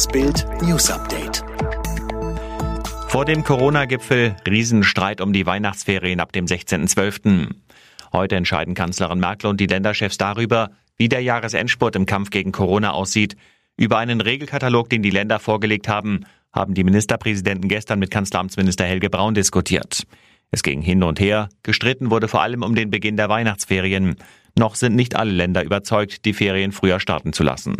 Das Bild News Update. Vor dem Corona-Gipfel Riesenstreit um die Weihnachtsferien ab dem 16.12. Heute entscheiden Kanzlerin Merkel und die Länderchefs darüber, wie der Jahresendspurt im Kampf gegen Corona aussieht. Über einen Regelkatalog, den die Länder vorgelegt haben, haben die Ministerpräsidenten gestern mit Kanzleramtsminister Helge Braun diskutiert. Es ging hin und her, gestritten wurde vor allem um den Beginn der Weihnachtsferien. Noch sind nicht alle Länder überzeugt, die Ferien früher starten zu lassen.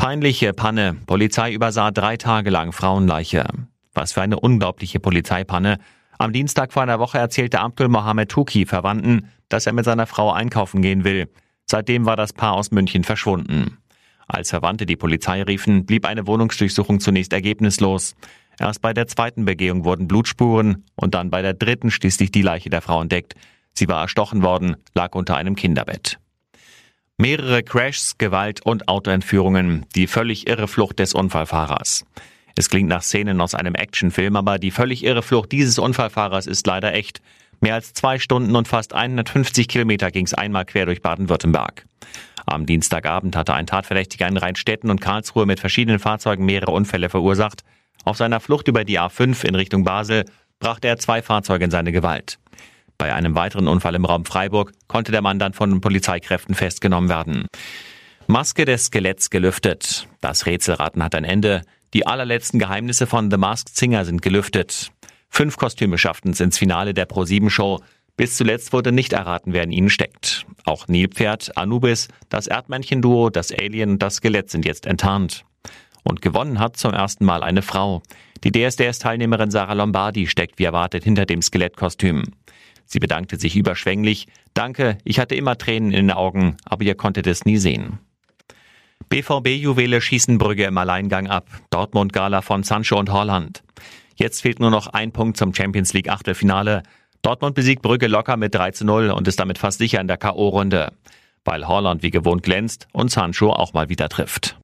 Peinliche Panne. Polizei übersah drei Tage lang Frauenleiche. Was für eine unglaubliche Polizeipanne. Am Dienstag vor einer Woche erzählte Abdul Mohamed Tuki Verwandten, dass er mit seiner Frau einkaufen gehen will. Seitdem war das Paar aus München verschwunden. Als Verwandte die Polizei riefen, blieb eine Wohnungsdurchsuchung zunächst ergebnislos. Erst bei der zweiten Begehung wurden Blutspuren und dann bei der dritten schließlich die Leiche der Frau entdeckt. Sie war erstochen worden, lag unter einem Kinderbett. Mehrere Crashs, Gewalt und Autoentführungen. Die völlig irre Flucht des Unfallfahrers. Es klingt nach Szenen aus einem Actionfilm, aber die völlig irre Flucht dieses Unfallfahrers ist leider echt. Mehr als zwei Stunden und fast 150 Kilometer ging es einmal quer durch Baden-Württemberg. Am Dienstagabend hatte ein Tatverdächtiger in Rheinstetten und Karlsruhe mit verschiedenen Fahrzeugen mehrere Unfälle verursacht. Auf seiner Flucht über die A5 in Richtung Basel brachte er zwei Fahrzeuge in seine Gewalt. Bei einem weiteren Unfall im Raum Freiburg konnte der Mann dann von Polizeikräften festgenommen werden. Maske des Skeletts gelüftet. Das Rätselraten hat ein Ende. Die allerletzten Geheimnisse von The Masked Singer sind gelüftet. Fünf Kostüme schafften es ins Finale der Pro-7-Show. Bis zuletzt wurde nicht erraten, wer in ihnen steckt. Auch Nilpferd, Anubis, das Erdmännchen-Duo, das Alien und das Skelett sind jetzt enttarnt. Und gewonnen hat zum ersten Mal eine Frau. Die DSDS-Teilnehmerin Sarah Lombardi steckt wie erwartet hinter dem Skelettkostüm. Sie bedankte sich überschwänglich. Danke, ich hatte immer Tränen in den Augen, aber ihr konntet es nie sehen. BVB-Juwele schießen Brügge im Alleingang ab. Dortmund-Gala von Sancho und Holland. Jetzt fehlt nur noch ein Punkt zum Champions League Achtelfinale. Dortmund besiegt Brügge locker mit 3 zu 0 und ist damit fast sicher in der K.O.-Runde. Weil Holland wie gewohnt glänzt und Sancho auch mal wieder trifft.